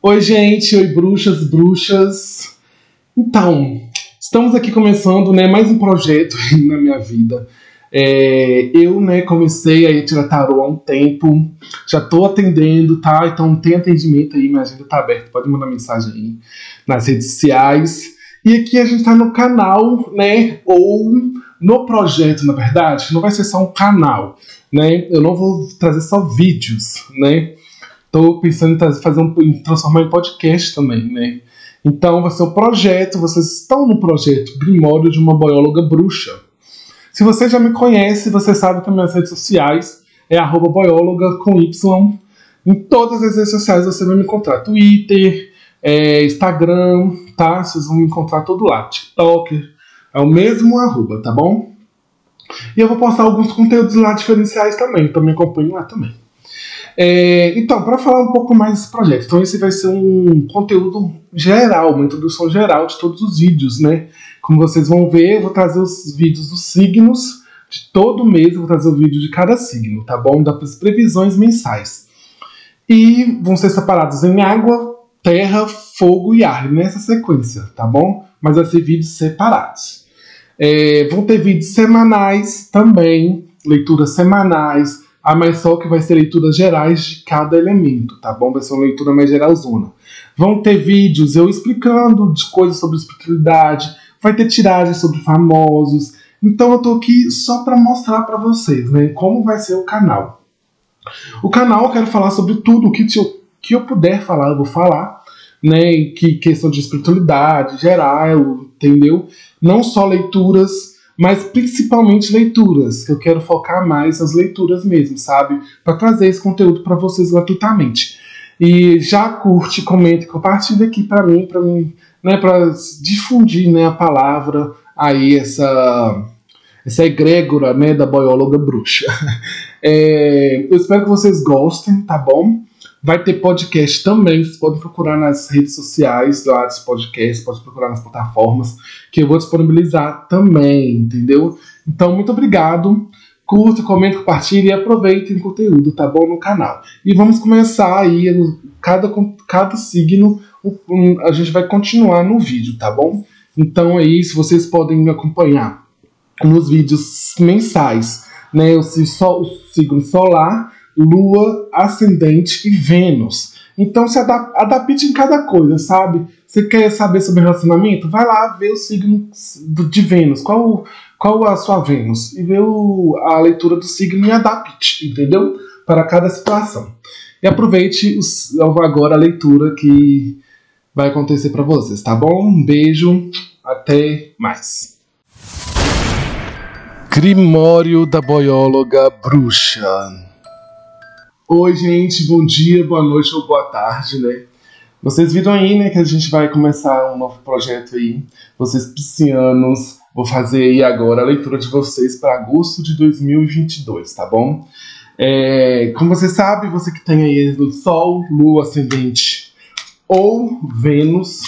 Oi, gente, oi, bruxas, bruxas. Então, estamos aqui começando, né, mais um projeto na minha vida. É, eu, né, comecei a tirar tarô há um tempo, já tô atendendo, tá? Então tem atendimento aí, minha agenda tá aberta, pode mandar mensagem aí nas redes sociais. E aqui a gente tá no canal, né, ou no projeto, na verdade, não vai ser só um canal, né? Eu não vou trazer só vídeos, né? Tô pensando em fazer um, em transformar em podcast também, né? Então vai ser um projeto, vocês estão no projeto Grimório de uma Boióloga Bruxa. Se você já me conhece, você sabe que minhas redes sociais é arroba boióloga com Y. Em todas as redes sociais você vai me encontrar. Twitter, é, Instagram, tá? Vocês vão me encontrar todo lá. TikTok, é o mesmo arroba, tá bom? E eu vou postar alguns conteúdos lá diferenciais também, então me acompanhem lá também. É, então, para falar um pouco mais desse projeto, então esse vai ser um conteúdo geral, uma introdução geral de todos os vídeos, né? Como vocês vão ver, eu vou trazer os vídeos dos signos de todo mês, eu vou trazer o vídeo de cada signo, tá bom? Das previsões mensais. E vão ser separados em água, terra, fogo e ar, nessa sequência, tá bom? Mas vai ser vídeos separados. É, vão ter vídeos semanais também, leituras semanais, ah, mas só que vai ser leituras gerais de cada elemento, tá bom? Vai ser uma leitura mais geralzona. Vão ter vídeos eu explicando de coisas sobre espiritualidade, vai ter tiragens sobre famosos. Então eu tô aqui só para mostrar para vocês, né, como vai ser o canal. O canal eu quero falar sobre tudo que eu, que eu puder falar, eu vou falar, né, que questão de espiritualidade geral, entendeu? Não só leituras mas principalmente leituras, que eu quero focar mais nas leituras mesmo, sabe? Para trazer esse conteúdo para vocês gratuitamente. E já curte, comente, compartilha aqui para mim, para mim, né, para difundir, né, a palavra aí essa essa egrégora, né, da boióloga bruxa. É, eu espero que vocês gostem, tá bom? Vai ter podcast também, vocês podem procurar nas redes sociais lá dos podcasts, pode procurar nas plataformas, que eu vou disponibilizar também, entendeu? Então, muito obrigado. Curta, comente, compartilhe e aproveitem o conteúdo, tá bom? No canal. E vamos começar aí, cada, cada signo, a gente vai continuar no vídeo, tá bom? Então é isso, vocês podem me acompanhar nos vídeos mensais, né? O signo solar Lua, Ascendente e Vênus. Então se adapte em cada coisa, sabe? Você quer saber sobre relacionamento? Vai lá ver o signo de Vênus. Qual, qual a sua Vênus? E vê o, a leitura do signo e adapte, entendeu? Para cada situação. E aproveite os, agora a leitura que vai acontecer para vocês, tá bom? Um beijo, até mais. Grimório da Boióloga Bruxa. Oi, gente, bom dia, boa noite ou boa tarde, né? Vocês viram aí, né, que a gente vai começar um novo projeto aí. Vocês piscianos, vou fazer aí agora a leitura de vocês para agosto de 2022, tá bom? É, como você sabe, você que tem aí Sol, Lua, Ascendente ou Vênus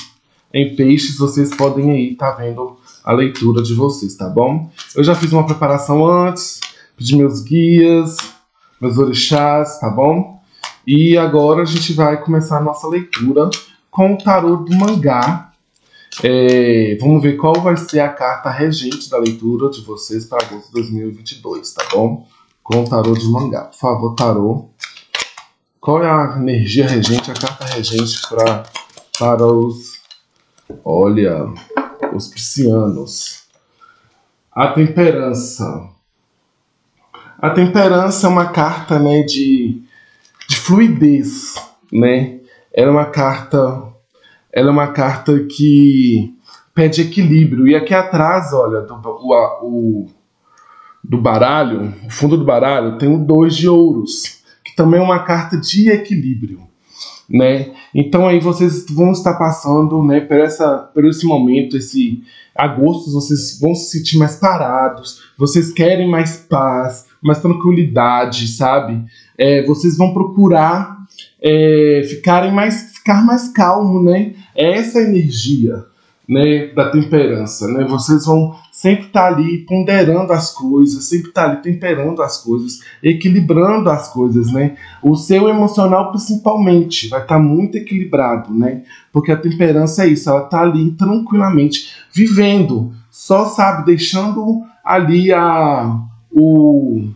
em peixes, vocês podem aí tá vendo a leitura de vocês, tá bom? Eu já fiz uma preparação antes, pedi meus guias, meus orixás, tá bom? E agora a gente vai começar a nossa leitura com o tarô do mangá. É, vamos ver qual vai ser a carta regente da leitura de vocês para agosto de 2022, tá bom? Com o tarô de mangá. Por favor, tarô. Qual é a energia regente, a carta regente pra, para os. Olha, os piscianos. A temperança. A temperança é uma carta né, de, de fluidez, né? Ela é uma carta, ela é uma carta que pede equilíbrio. E aqui atrás, olha, do, o, o, do baralho, o fundo do baralho, tem o dois de ouros, que também é uma carta de equilíbrio, né? Então aí vocês vão estar passando, né, por essa, por esse momento, esse agosto, vocês vão se sentir mais parados, vocês querem mais paz, mais tranquilidade, sabe? É, vocês vão procurar é, ficarem mais, ficar mais calmo, né? É essa energia, né, da temperança, né? Vocês vão sempre estar tá ali ponderando as coisas, sempre estar tá ali temperando as coisas, equilibrando as coisas, né? O seu emocional principalmente vai estar tá muito equilibrado, né? Porque a temperança é isso, ela está ali tranquilamente vivendo, só sabe deixando ali a o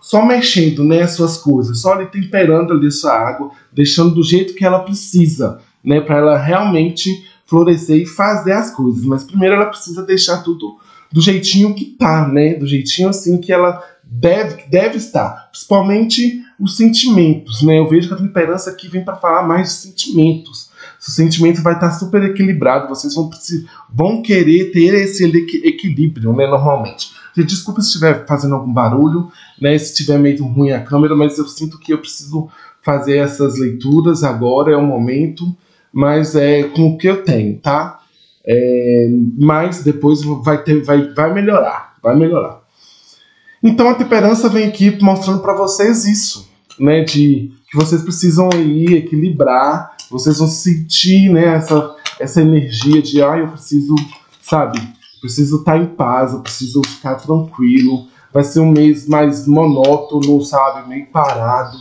só mexendo, né, as suas coisas, só ali temperando ali a sua água, deixando do jeito que ela precisa, né, para ela realmente florescer e fazer as coisas. Mas primeiro ela precisa deixar tudo do jeitinho que tá, né? Do jeitinho assim que ela deve, deve estar. Principalmente os sentimentos, né? Eu vejo que a temperança aqui vem para falar mais de sentimentos. O sentimento vai estar super equilibrado, vocês vão, vão querer ter esse equilíbrio, né? Normalmente. Desculpa se estiver fazendo algum barulho, né? Se estiver meio ruim a câmera, mas eu sinto que eu preciso fazer essas leituras agora, é o momento mas é com o que eu tenho, tá? É, mas depois vai, ter, vai, vai melhorar, vai melhorar. Então a temperança vem aqui mostrando para vocês isso, né? De que vocês precisam aí equilibrar, vocês vão sentir, né? Essa, essa energia de, ah, eu preciso, sabe? Preciso estar tá em paz, eu preciso ficar tranquilo. Vai ser um mês mais monótono, sabe? Meio parado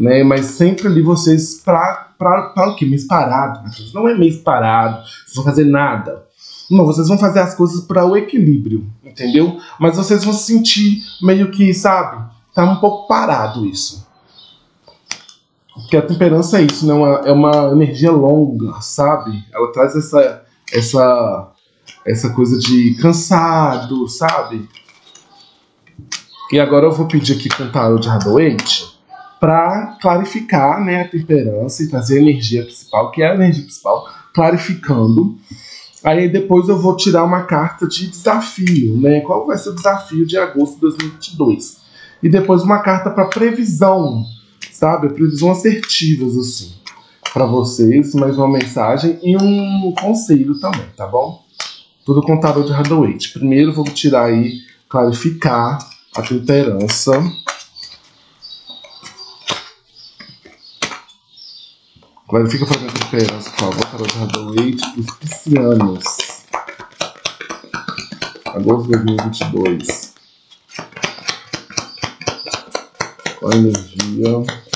né? Mas sempre ali vocês para para o que mês parado, não é mês parado, vocês vão fazer nada. Não, vocês vão fazer as coisas para o equilíbrio, entendeu? Mas vocês vão se sentir meio que, sabe, tá um pouco parado isso. Porque a temperança é isso, né? Uma, é uma energia longa, sabe? Ela traz essa essa essa coisa de cansado, sabe? E agora eu vou pedir aqui com o tarot de Hadoente para clarificar né, a temperança e trazer a energia principal, que é a energia principal, clarificando. Aí depois eu vou tirar uma carta de desafio, né? Qual vai ser o desafio de agosto de 2022? E depois uma carta para previsão, sabe? Previsão assertivas, assim, para vocês, mais uma mensagem e um conselho também, tá bom? Tudo com tarot de Hathaway. Primeiro vou tirar aí, clarificar a temperança Clarifica para minha temperança, por favor, para o Hathaway dos piscianos. Agosto de 2022. Qual a energia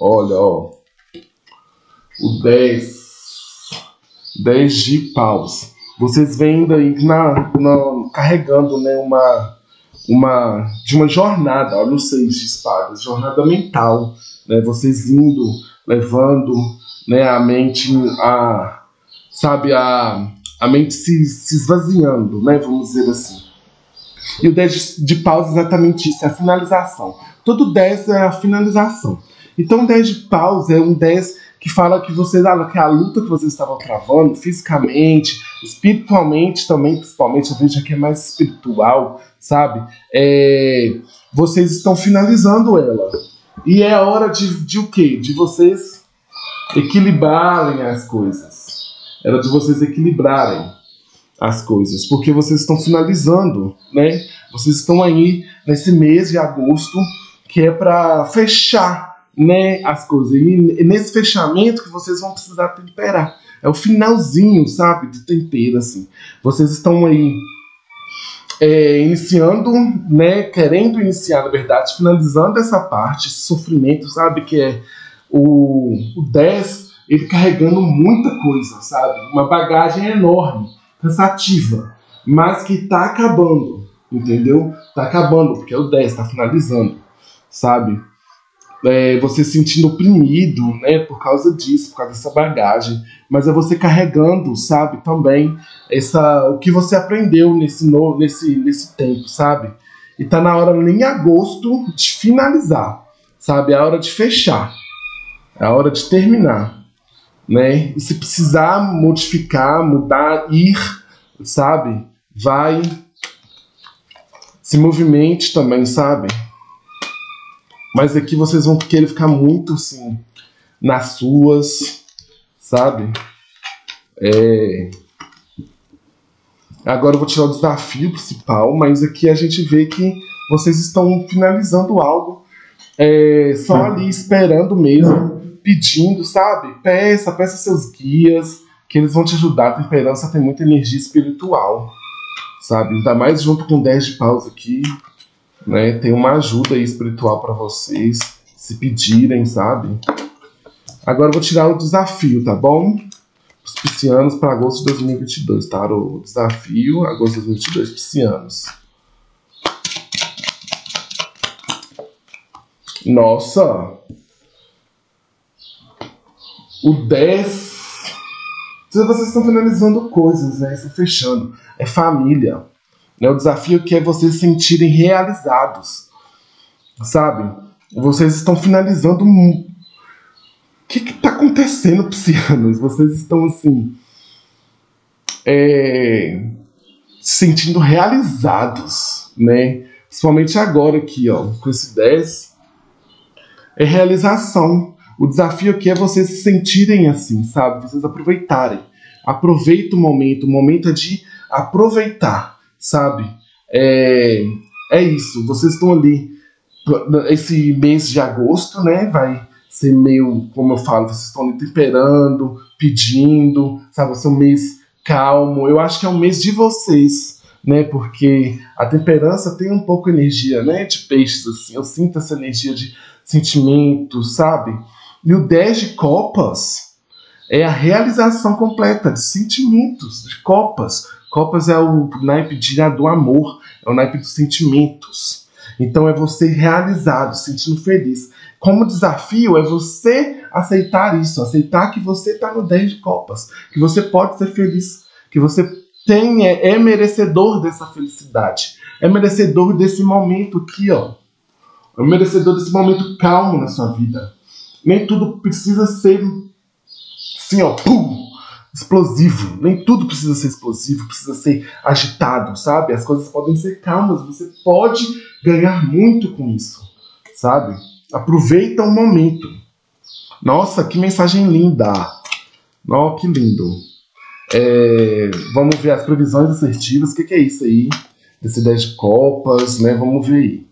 Olha, ó. O 10. 10 de paus. Vocês vêm daí na, na, carregando né, uma, uma, de uma jornada, olha o 6 de espadas, jornada mental né, vocês indo, levando né, a mente a sabe a, a mente se, se esvaziando, né, vamos dizer assim. E o 10 de, de paus é exatamente isso, é a finalização. Todo 10 é a finalização. Então o 10 de paus é um 10 que fala que vocês, ah, que a luta que vocês estavam travando, fisicamente, espiritualmente também, principalmente, eu vejo que é mais espiritual, sabe? É, vocês estão finalizando ela. E é hora de, de o quê? De vocês equilibrarem as coisas. Era de vocês equilibrarem as coisas, porque vocês estão finalizando, né? Vocês estão aí nesse mês de agosto que é para fechar, né, as coisas. E nesse fechamento que vocês vão precisar temperar. É o finalzinho, sabe, de tempero assim. Vocês estão aí é, iniciando, né, querendo iniciar, na verdade, finalizando essa parte, esse sofrimento, sabe, que é o, o 10, ele carregando muita coisa, sabe, uma bagagem enorme, cansativa, mas que está acabando, entendeu? Está acabando, porque é o 10, está finalizando, sabe? é, você se sentindo oprimido, né, por causa disso, por causa dessa bagagem, mas é você carregando, sabe, também essa o que você aprendeu nesse no, nesse nesse tempo, sabe? E tá na hora em agosto de finalizar, sabe? É a hora de fechar. É a hora de terminar, né? E se precisar modificar, mudar, ir, sabe? Vai se movimente também, sabe? Mas aqui vocês vão querer ficar muito assim, nas suas, sabe? É... Agora eu vou tirar o desafio principal, mas aqui a gente vê que vocês estão finalizando algo é, só ali esperando mesmo, pedindo, sabe? Peça, peça seus guias, que eles vão te ajudar. A temperança tem muita energia espiritual, sabe? Ainda mais junto com 10 de paus aqui, né? Tem uma ajuda espiritual para vocês, se pedirem, sabe? Agora eu vou tirar o desafio, tá bom? Os piscianos para agosto de 2022, tá? O desafio, agosto de 2022, piscianos. Nossa! O 10. Vocês estão finalizando coisas, né? Estão fechando. É família. Né? O desafio que é vocês se sentirem realizados. Sabe? Vocês estão finalizando. O que está acontecendo, psianos? Vocês estão assim. É, se sentindo realizados, né? Principalmente agora aqui, ó, com esse 10 é realização. O desafio aqui é vocês se sentirem assim, sabe? Vocês aproveitarem. Aproveita o momento. O momento é de aproveitar, sabe? É, é isso. Vocês estão ali. Esse mês de agosto, né? Vai ser meio, como eu falo, vocês estão ali temperando, pedindo, sabe? Vai ser um mês calmo. Eu acho que é um mês de vocês, né? Porque a temperança tem um pouco energia, né? De peixes, assim. Eu sinto essa energia de sentimentos, sabe? E o 10 de copas é a realização completa de sentimentos, de copas. Copas é o naipe de, do amor, é o naipe dos sentimentos. Então é você realizado, sentindo feliz. Como desafio é você aceitar isso, aceitar que você está no 10 de copas, que você pode ser feliz, que você tem, é, é merecedor dessa felicidade, é merecedor desse momento aqui, ó é merecedor desse momento calmo na sua vida. Nem tudo precisa ser assim, ó, pum, explosivo. Nem tudo precisa ser explosivo, precisa ser agitado, sabe? As coisas podem ser calmas, você pode ganhar muito com isso, sabe? Aproveita o momento. Nossa, que mensagem linda! Nossa, que lindo! É, vamos ver as previsões assertivas. O que, que, é isso aí? Desse 10 de copas, né? Vamos ver aí.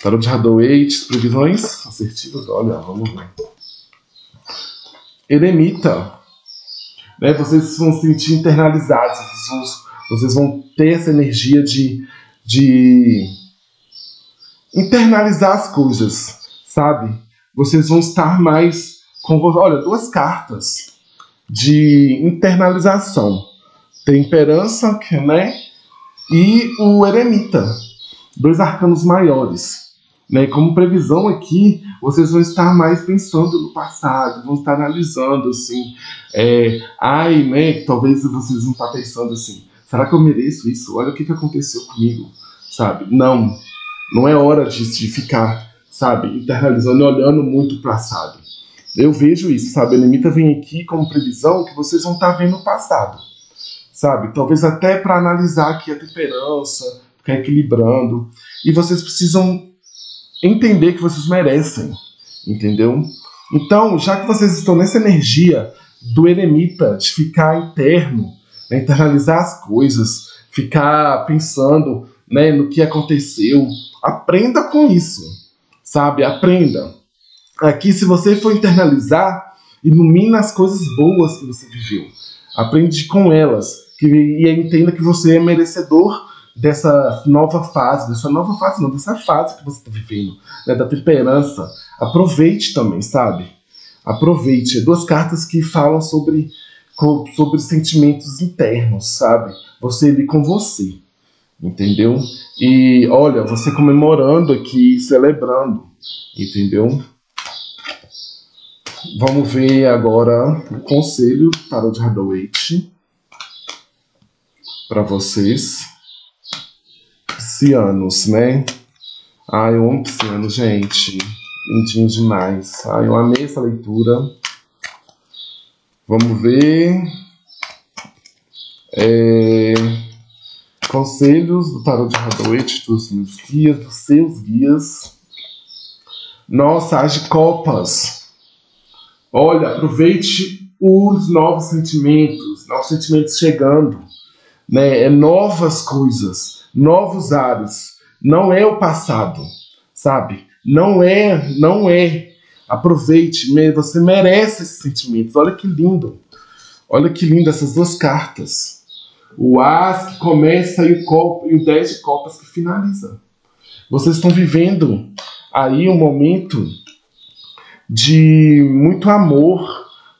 Tarot de Hadouate, previsões assertivas, olha, vamos ver. Eremita. Né, vocês vão se sentir internalizados, vocês vão, ter essa energia de, de internalizar as coisas, sabe? Vocês vão estar mais com. Olha, duas cartas de internalização: temperança, né? E o eremita. Dois arcanos maiores. Né? Como previsão aqui, vocês vão estar mais pensando no passado, vão estar analisando assim, é, ai, né? Talvez vocês vão estar pensando assim, será que eu mereço isso? Olha o que, que aconteceu comigo, sabe? Não, não é hora de, de ficar, sabe, internalizando e olhando muito o passado. Eu vejo isso, sabe? A limita vem aqui como previsão que vocês vão estar vendo o passado, sabe? Talvez até para analisar aqui a temperança, ficar equilibrando. E vocês precisam entender que vocês merecem, entendeu? Então, já que vocês estão nessa energia do eremita, de ficar interno, né, internalizar as coisas, ficar pensando né, no que aconteceu, aprenda com isso, sabe? Aprenda. Aqui, se você for internalizar, ilumina as coisas boas que você viveu. Aprende com elas que, e entenda que você é merecedor dessa nova fase, dessa nova fase, não, dessa fase que você está vivendo, né, da temperança. Aproveite também, sabe? Aproveite. Duas cartas que falam sobre, sobre sentimentos internos, sabe? Você ali com você, entendeu? E olha, você comemorando aqui, celebrando, entendeu? Vamos ver agora o conselho para o Hardaway para vocês piscianos, né? Ai, eu amo pisciano, gente. Lindinho demais. Ai, eu amei essa leitura. Vamos ver. É... Conselhos do Tarot de Hathaway, dos meus guias, dos seus guias. Nossa, as de copas. Olha, aproveite os novos sentimentos, novos sentimentos chegando, né? É novas coisas novos ares. Não é o passado, sabe? Não é, não é. Aproveite, você merece esses sentimentos. Olha que lindo. Olha que lindo essas duas cartas. O As que começa e o, copo, e o 10 de copas que finaliza. Vocês estão vivendo aí um momento de muito amor.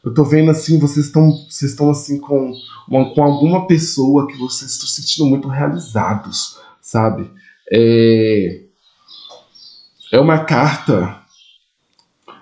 Eu tô vendo assim, vocês estão vocês estão assim com, uma, com alguma pessoa que vocês estão sentindo muito realizados, sabe? É, é uma carta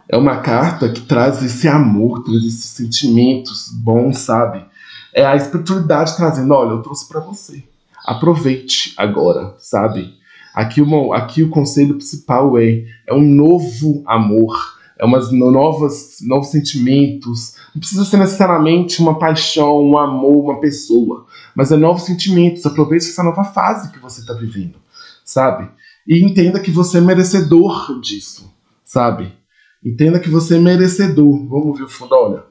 é uma carta que traz esse amor, traz esses sentimentos bons, sabe? É a espiritualidade trazendo, olha, eu trouxe para você. Aproveite agora, sabe? Aqui, uma, aqui o conselho principal é, é um novo amor, é umas novas, novos sentimentos. Não precisa ser necessariamente uma paixão, um amor, uma pessoa, mas é novos sentimentos. Aproveite essa nova fase que você está vivendo, sabe? E entenda que você é merecedor disso, sabe? Entenda que você é merecedor. Vamos ver o fundo, olha.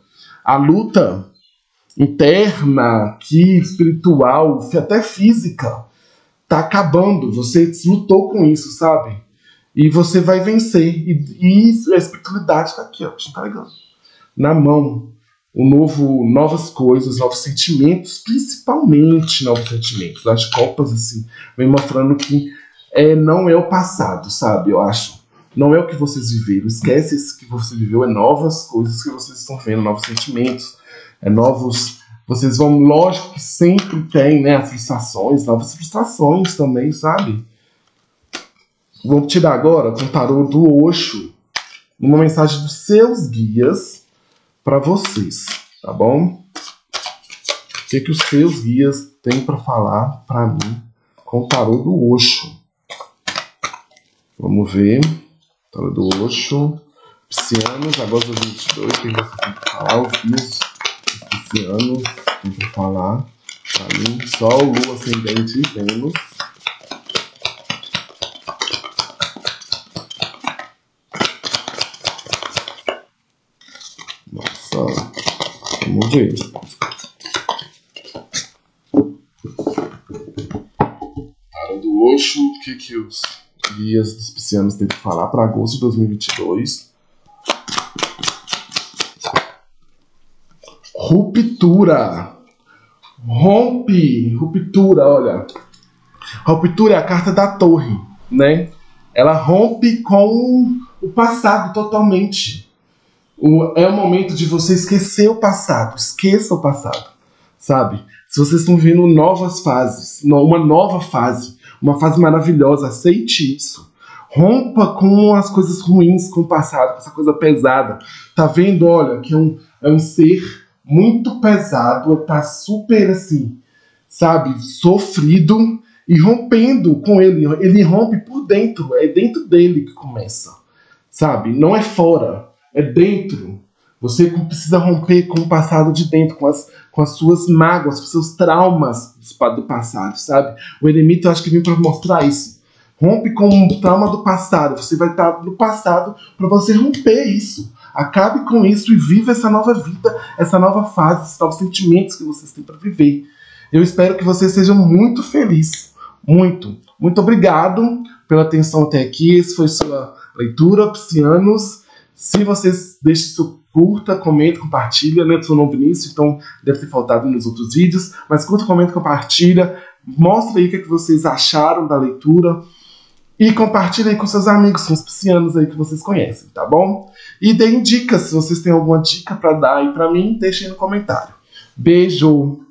A luta interna, aqui, espiritual, até física, tá acabando. Você lutou com isso, sabe? E você vai vencer. E, e a espiritualidade tá aqui, ó, te entregando. Na mão. Um novo, novas coisas, novos sentimentos, principalmente novos sentimentos. As copas, assim, vem mostrando que é, não é o passado, sabe? Eu acho. Não é o que vocês viveram. Esquece isso que você viveu, é novas coisas que vocês estão vendo, novos sentimentos, é novos. Vocês vão, lógico que sempre tem, né, as frustrações, novas frustrações também, sabe? Vou tirar agora com o tarô do Osho, uma mensagem dos seus guias para vocês, tá bom? O que, que os seus guias têm para falar para mim com o tarô do Osho? Vamos ver. Tarô do Osho. Piscianos, de 2022. Quem você tem que falar? Os guias piscianos tem que falar para mim. Sol, Lua, Ascendente e Vênus. Ver. Tarô do Osho, o que que os guias dos piscianos têm que falar para agosto de 2022? Ruptura. Rompe. Ruptura, olha. Ruptura é a carta da torre, né? Ela rompe com o passado totalmente. O, é o momento de você esquecer o passado. Esqueça o passado, sabe? Se vocês estão vendo novas fases, uma nova fase, uma fase maravilhosa, aceite isso. Rompa com as coisas ruins, com o passado, com essa coisa pesada. Tá vendo? Olha, que é um, é um ser muito pesado, tá super assim, sabe, sofrido e rompendo com ele. Ele rompe por dentro, é dentro dele que começa, sabe? Não é fora, é dentro. Você precisa romper com o passado de dentro, com as, com as suas mágoas, com os seus traumas do passado, sabe? O eremita eu acho que vem para mostrar isso. Rompe com o trauma do passado. Você vai estar no passado para você romper isso. Acabe com isso e viva essa nova vida, essa nova fase, esses novos sentimentos que vocês têm para viver. Eu espero que vocês sejam muito felizes. Muito. Muito obrigado pela atenção até aqui. Essa foi sua leitura, Piscianos. Se vocês deixem seu curta, comenta, compartilha, né? Eu sou novo nisso, então deve ter faltado nos outros vídeos. Mas curta, comenta, compartilha. Mostra aí o que, é que vocês acharam da leitura. E compartilhe aí com seus amigos, com os piscianos aí que vocês conhecem, tá bom? E deem dicas, se vocês têm alguma dica para dar aí para mim, deixem no comentário. Beijo!